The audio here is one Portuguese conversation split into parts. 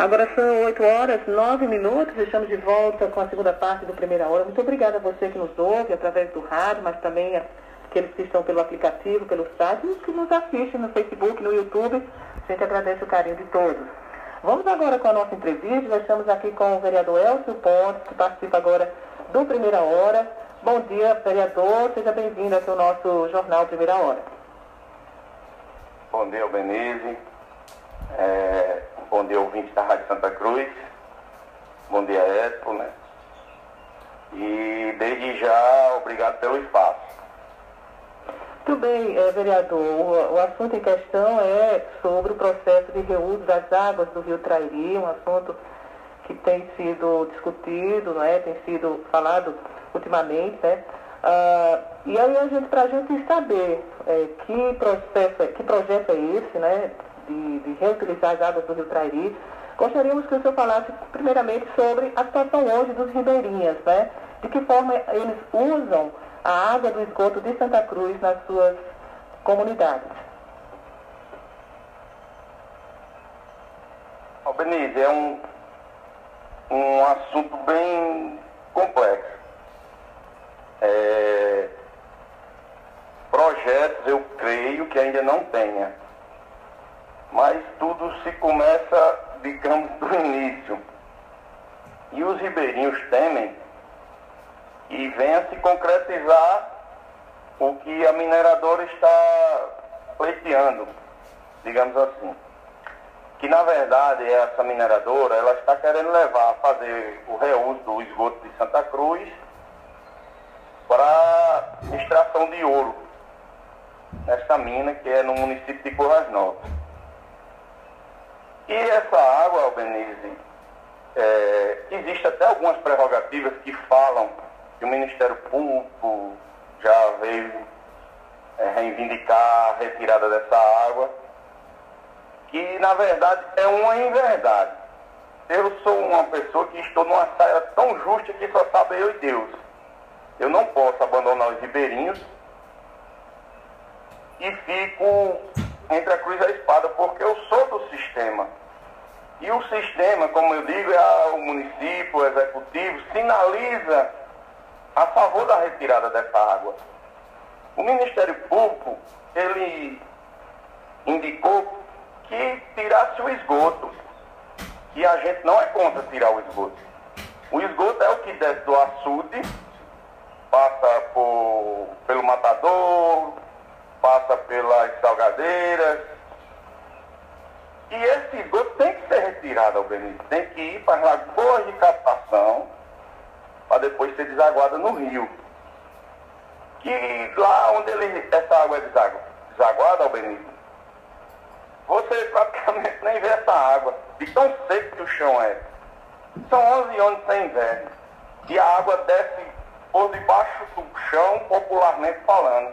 Agora são 8 horas, 9 minutos, estamos de volta com a segunda parte do Primeira Hora. Muito obrigada a você que nos ouve através do rádio, mas também aqueles que estão pelo aplicativo, pelo site e que nos assistem no Facebook, no YouTube. A gente agradece o carinho de todos. Vamos agora com a nossa entrevista. Nós estamos aqui com o vereador Elcio Pontes, que participa agora do Primeira Hora. Bom dia, vereador. Seja bem-vindo aqui ao nosso jornal Primeira Hora. Bom dia, Benise. É, bom dia, ouvinte da Rádio Santa Cruz. Bom dia, Edson, né? E desde já, obrigado pelo espaço. Muito bem, é, vereador. O, o, assunto em questão é sobre o processo de reuso das águas do Rio Trairi, um assunto que tem sido discutido, não é? tem sido falado ultimamente, né? Ah, e aí para a gente saber é, que processo, que projeto é esse, né? De, de, reutilizar as águas do Rio Trairi, gostaríamos que o senhor falasse primeiramente sobre a situação hoje dos ribeirinhas, né? De que forma eles usam a água do esgoto de Santa Cruz nas suas comunidades. Albenise, é um, um assunto bem complexo. É, projetos eu creio que ainda não tenha, mas tudo se começa, digamos, do início. E os ribeirinhos temem e venha se concretizar o que a mineradora está pleiteando, digamos assim. Que na verdade essa mineradora ela está querendo levar fazer o reuso do esgoto de Santa Cruz para extração de ouro nesta mina que é no município de Corras Novas. E essa água, Albenise, é, existe até algumas prerrogativas que falam que o Ministério Público já veio é, reivindicar a retirada dessa água, que na verdade é uma inverdade. Eu sou uma pessoa que estou numa saia tão justa que só sabe eu e Deus. Eu não posso abandonar os ribeirinhos e fico entre a cruz e a espada, porque eu sou do sistema. E o sistema, como eu digo, é o município, o executivo, sinaliza a favor da retirada dessa água. O Ministério Público, ele indicou que tirasse o esgoto. E a gente não é contra tirar o esgoto. O esgoto é o que desce do açude, passa por, pelo matador, passa pelas salgadeiras. E esse esgoto tem que ser retirado, ao Benito. Tem que ir para as lagoas de captação para depois ser desaguada no rio. Que lá onde ele, essa água é desaguada, Benito, você praticamente nem vê essa água, de tão seco que o chão é. São 11 anos sem inverno. E a água desce por debaixo do chão, popularmente falando.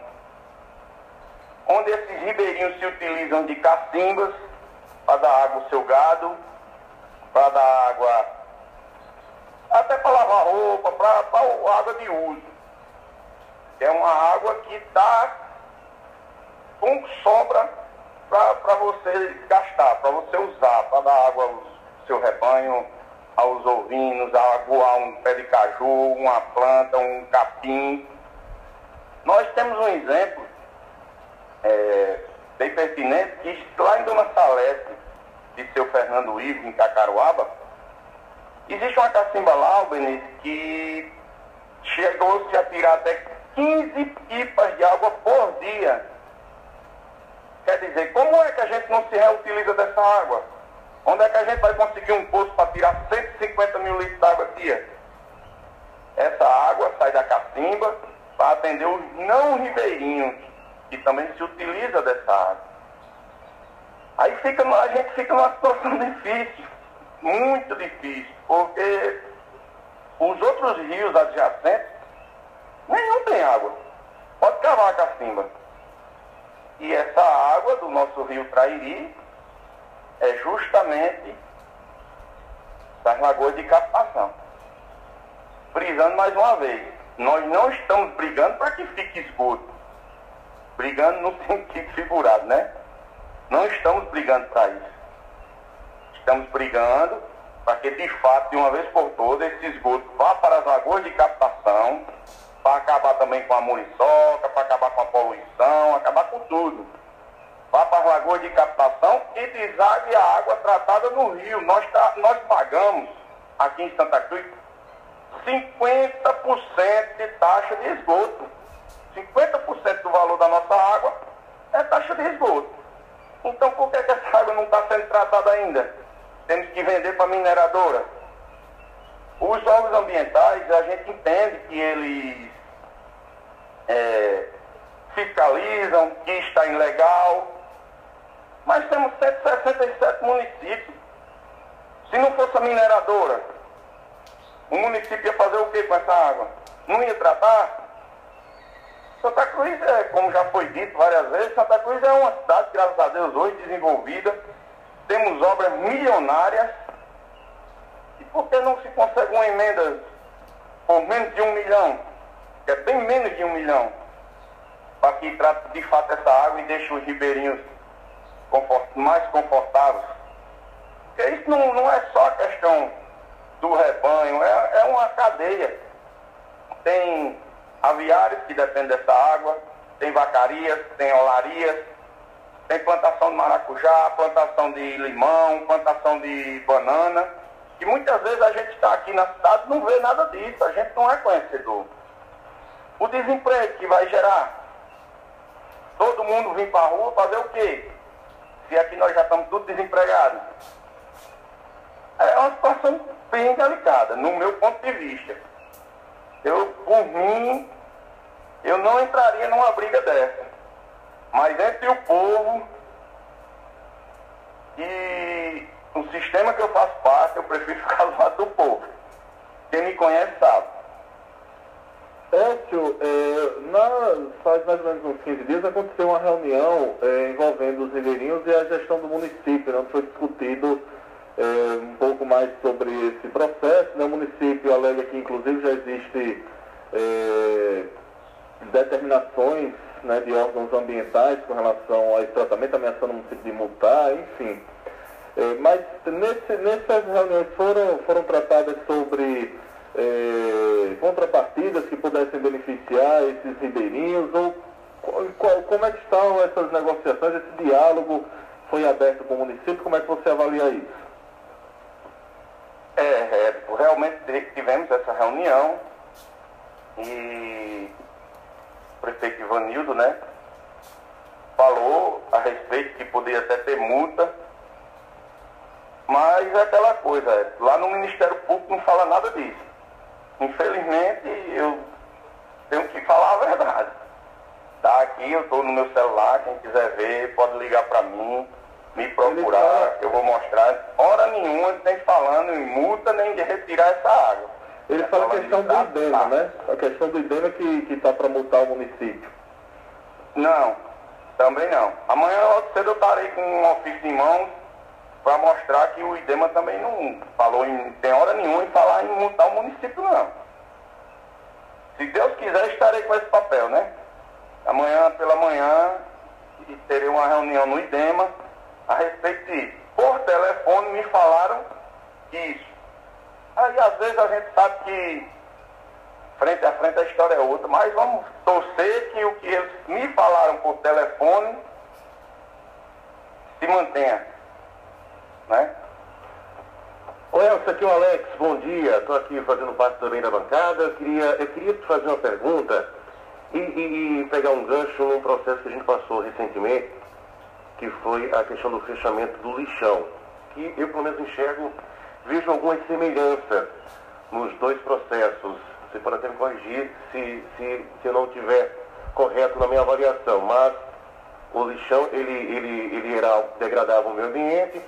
Onde esses ribeirinhos se utilizam de cacimbas para dar água ao seu gado, para dar água até para lavar roupa, para água de uso. É uma água que dá com sobra para você gastar, para você usar, para dar água ao seu rebanho, aos ovinos, a aguar um pé de caju, uma planta, um capim. Nós temos um exemplo bem pertinente que lá em Dona Salete, de seu Fernando Ivo, em Cacaruaba, Existe uma cacimba lá, Benito, que chegou-se a tirar até 15 pipas de água por dia. Quer dizer, como é que a gente não se reutiliza dessa água? Onde é que a gente vai conseguir um poço para tirar 150 mil litros de água dia? Essa água sai da cacimba para atender os não ribeirinhos, que também se utiliza dessa água. Aí fica, a gente fica numa situação difícil, muito difícil porque os outros rios adjacentes, nenhum tem água. Pode cavar a cacimba. E essa água do nosso rio Trairi é justamente das lagoas de captação. Brisando mais uma vez, nós não estamos brigando para que fique esgoto. Brigando no sentido figurado, né? Não estamos brigando para isso estamos brigando para que, de fato, de uma vez por todas, esse esgoto vá para as lagoas de captação, para acabar também com a muriçoca, para acabar com a poluição, acabar com tudo. Vá para as lagoas de captação e desague a água tratada no rio. Nós, tá, nós pagamos, aqui em Santa Cruz, 50% de taxa de esgoto. 50% do valor da nossa água é taxa de esgoto. Então por que, que essa água não está sendo tratada ainda? Temos que vender para a mineradora. Os órgãos ambientais, a gente entende que eles é, fiscalizam, que está ilegal, mas temos 167 municípios. Se não fosse a mineradora, o município ia fazer o que com essa água? Não ia tratar? Santa Cruz, é, como já foi dito várias vezes, Santa Cruz é uma cidade, graças a Deus, hoje desenvolvida. Temos obras milionárias. E por que não se consegue uma emenda por menos de um milhão? Que é bem menos de um milhão. Para que trate de fato essa água e deixe os ribeirinhos confort, mais confortáveis. Porque isso não, não é só a questão do rebanho, é, é uma cadeia. Tem aviários que dependem dessa água, tem vacarias, tem olarias, tem plantação de maracujá, plantação de limão, plantação de banana, que muitas vezes a gente está aqui na cidade e não vê nada disso, a gente não é conhecedor. O desemprego que vai gerar, todo mundo vir para a rua fazer o quê? Se aqui nós já estamos todos desempregados. É uma situação bem delicada, no meu ponto de vista. Eu, por mim, eu não entraria numa briga dessa. Mas entre o povo e o sistema que eu faço parte, eu prefiro ficar do lado do povo. Quem me conhece sabe. Écio, é, na, faz mais ou menos uns 15 dias aconteceu uma reunião é, envolvendo os ribeirinhos e a gestão do município, né, onde foi discutido é, um pouco mais sobre esse processo. Né? O município alega que, inclusive, já existe é, determinações né, de órgãos ambientais com relação a esse tratamento, ameaçando o município de multar, enfim. É, mas nesse, nessas reuniões foram, foram tratadas sobre é, contrapartidas que pudessem beneficiar esses ribeirinhos, ou qual, como é que estão essas negociações, esse diálogo foi aberto com o município, como é que você avalia isso? É, é, realmente tivemos essa reunião e o prefeito Ivanildo, né, falou a respeito que poderia até ter multa, mas é aquela coisa, lá no Ministério Público não fala nada disso. Infelizmente, eu tenho que falar a verdade. Tá aqui, eu estou no meu celular, quem quiser ver, pode ligar para mim me procurar, eu vou mostrar. Hora nenhuma tem falando em multa nem de retirar essa água. Ele fala a questão do IDEMA, né? A questão do IDEMA que está para multar o município. Não, também não. Amanhã logo cedo eu estarei com um ofício em mãos para mostrar que o IDEMA também não falou em, tem hora nenhuma em falar em multar o município, não. Se Deus quiser, estarei com esse papel, né? Amanhã pela manhã terei uma reunião no IDEMA a respeito disso. Por telefone me falaram isso. Aí às vezes a gente sabe que frente a frente a história é outra, mas vamos torcer que o que eles me falaram por telefone se mantenha. Né? Oi, Elcio, aqui é o Alex, bom dia. Estou aqui fazendo parte também da bancada. Eu queria, eu queria te fazer uma pergunta e, e, e pegar um gancho num processo que a gente passou recentemente que foi a questão do fechamento do lixão, que eu pelo menos enxergo, vejo algumas semelhanças nos dois processos. Você pode até me corrigir se, se, se eu não estiver correto na minha avaliação, mas o lixão ele, ele, ele era degradava o meio ambiente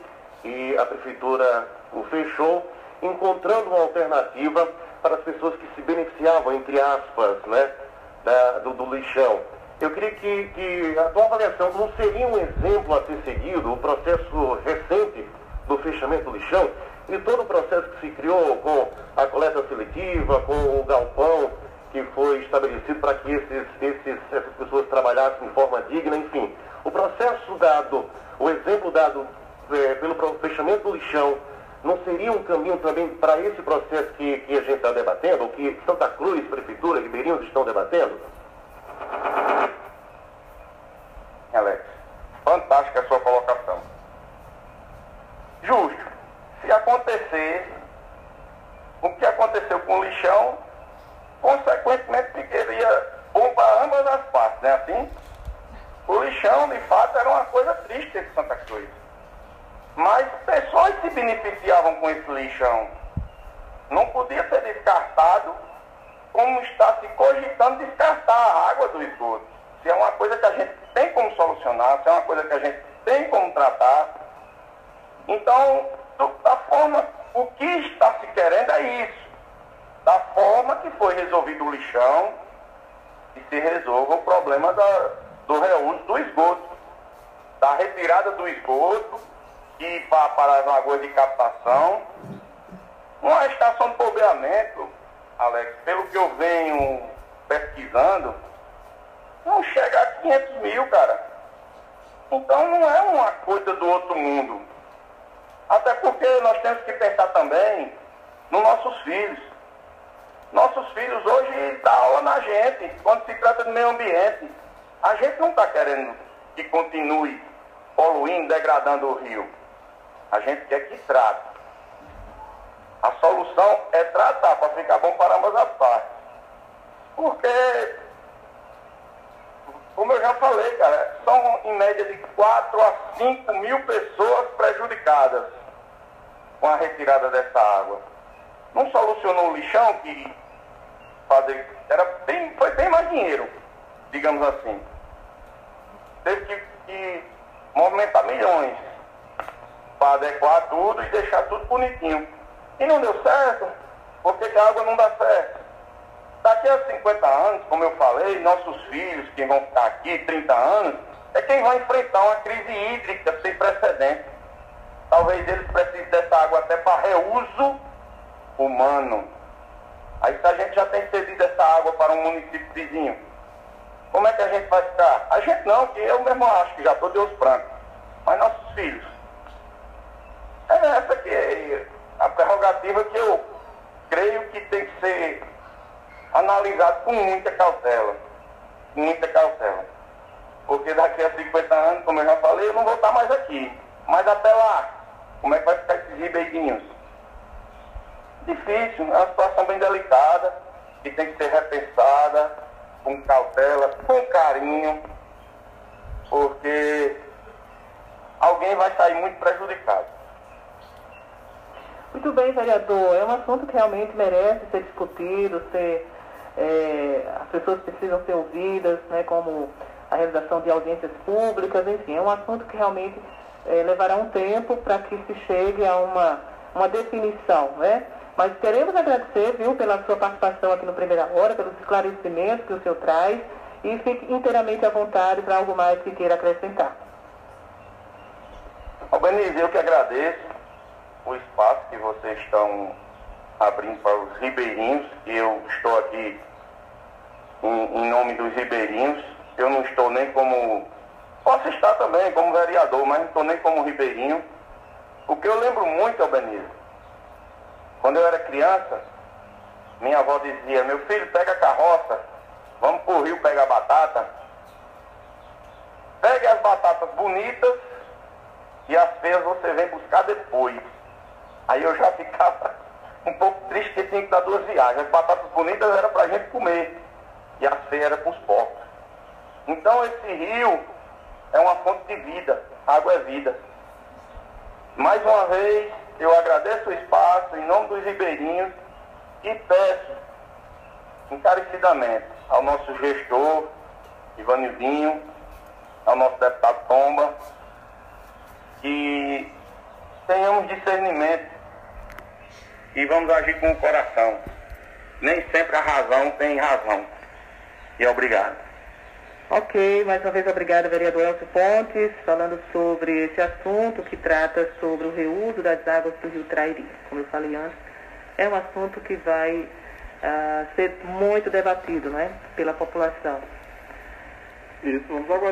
e a prefeitura o fechou, encontrando uma alternativa para as pessoas que se beneficiavam, entre aspas, né, da, do, do lixão. Eu queria que, que a tua avaliação não seria um exemplo a ser seguido, o processo recente do fechamento do lixão e todo o processo que se criou com a coleta seletiva, com o galpão que foi estabelecido para que esses, esses, essas pessoas trabalhassem de forma digna, enfim. O processo dado, o exemplo dado é, pelo fechamento do lixão, não seria um caminho também para esse processo que, que a gente está debatendo, ou que Santa Cruz, Prefeitura, Ribeirinhos estão debatendo? Alex, fantástica a sua colocação. Justo. Se acontecer o que aconteceu com o lixão, consequentemente ficaria bom para ambas as partes, né? Assim, o lixão, de fato, era uma coisa triste de Santa Cruz. Mas pessoas se beneficiavam com esse lixão. Não podia ser descartado como está se cogitando descartar a água do esgoto. Se é uma coisa que a gente tem como solucionar, se é uma coisa que a gente tem como tratar. Então, da forma, o que está se querendo é isso. Da forma que foi resolvido o lixão, que se resolva o problema da, do reuso do esgoto. Da retirada do esgoto e para, para as lagoas de captação. Uma estação de bombeamento, Alex, pelo que eu venho pesquisando, não chega a 500 mil, cara. Então não é uma coisa do outro mundo. Até porque nós temos que pensar também nos nossos filhos. Nossos filhos hoje dão aula na gente, quando se trata do meio ambiente. A gente não está querendo que continue poluindo, degradando o rio. A gente quer que trate. A solução é tratar para ficar bom para ambas as partes. Porque, como eu já falei, cara, são em média de 4 a 5 mil pessoas prejudicadas com a retirada dessa água. Não solucionou o lixão que fazer, era bem, foi bem mais dinheiro, digamos assim. Teve que, que movimentar milhões para adequar tudo e deixar tudo bonitinho. E não deu certo, porque a água não dá certo. Daqui a 50 anos, como eu falei, nossos filhos que vão ficar aqui 30 anos, é quem vai enfrentar uma crise hídrica sem precedentes. Talvez eles precisem dessa água até para reuso humano. Aí se a gente já tem cedido essa água para um município vizinho, como é que a gente vai ficar? A gente não, que eu mesmo acho que já estou de os brancos. Mas nossos filhos. É essa que é a prerrogativa que eu creio que tem que ser analisado com muita cautela. Muita cautela. Porque daqui a 50 anos, como eu já falei, eu não vou estar mais aqui. Mas até lá, como é que vai ficar esses ribeirinhos? Difícil, é uma situação bem delicada, que tem que ser repensada com cautela, com carinho, porque alguém vai sair muito prejudicado. Muito bem, vereador. É um assunto que realmente merece ser discutido, ser, é, as pessoas precisam ser ouvidas, né, como a realização de audiências públicas, enfim, é um assunto que realmente é, levará um tempo para que se chegue a uma, uma definição, né? Mas queremos agradecer, viu, pela sua participação aqui no Primeira Hora, pelos esclarecimentos que o senhor traz e fique inteiramente à vontade para algo mais que queira acrescentar. Albanese, eu que agradeço o espaço que vocês estão abrindo para os ribeirinhos. Eu estou aqui em, em nome dos ribeirinhos. Eu não estou nem como. Posso estar também como vereador, mas não estou nem como ribeirinho. O que eu lembro muito, Albanese, quando eu era criança, minha avó dizia, meu filho, pega a carroça, vamos pro rio pegar batata. Pegue as batatas bonitas e as feias você vem buscar depois. Aí eu já ficava um pouco triste que tinha que dar duas viagens. As batatas bonitas eram pra gente comer e as feias eram pros porcos. Então esse rio é uma fonte de vida, água é vida. Mais uma vez, eu agradeço o espaço em nome dos ribeirinhos e peço encarecidamente ao nosso gestor, Ivanildinho, ao nosso deputado Tomba, que tenhamos discernimento e vamos agir com o coração. Nem sempre a razão tem razão. E obrigado. Ok, mais uma vez obrigada, vereador Elcio Pontes, falando sobre esse assunto que trata sobre o reuso das águas do Rio Trairi. Como eu falei antes, é um assunto que vai uh, ser muito debatido né, pela população. Isso, vamos aguardar.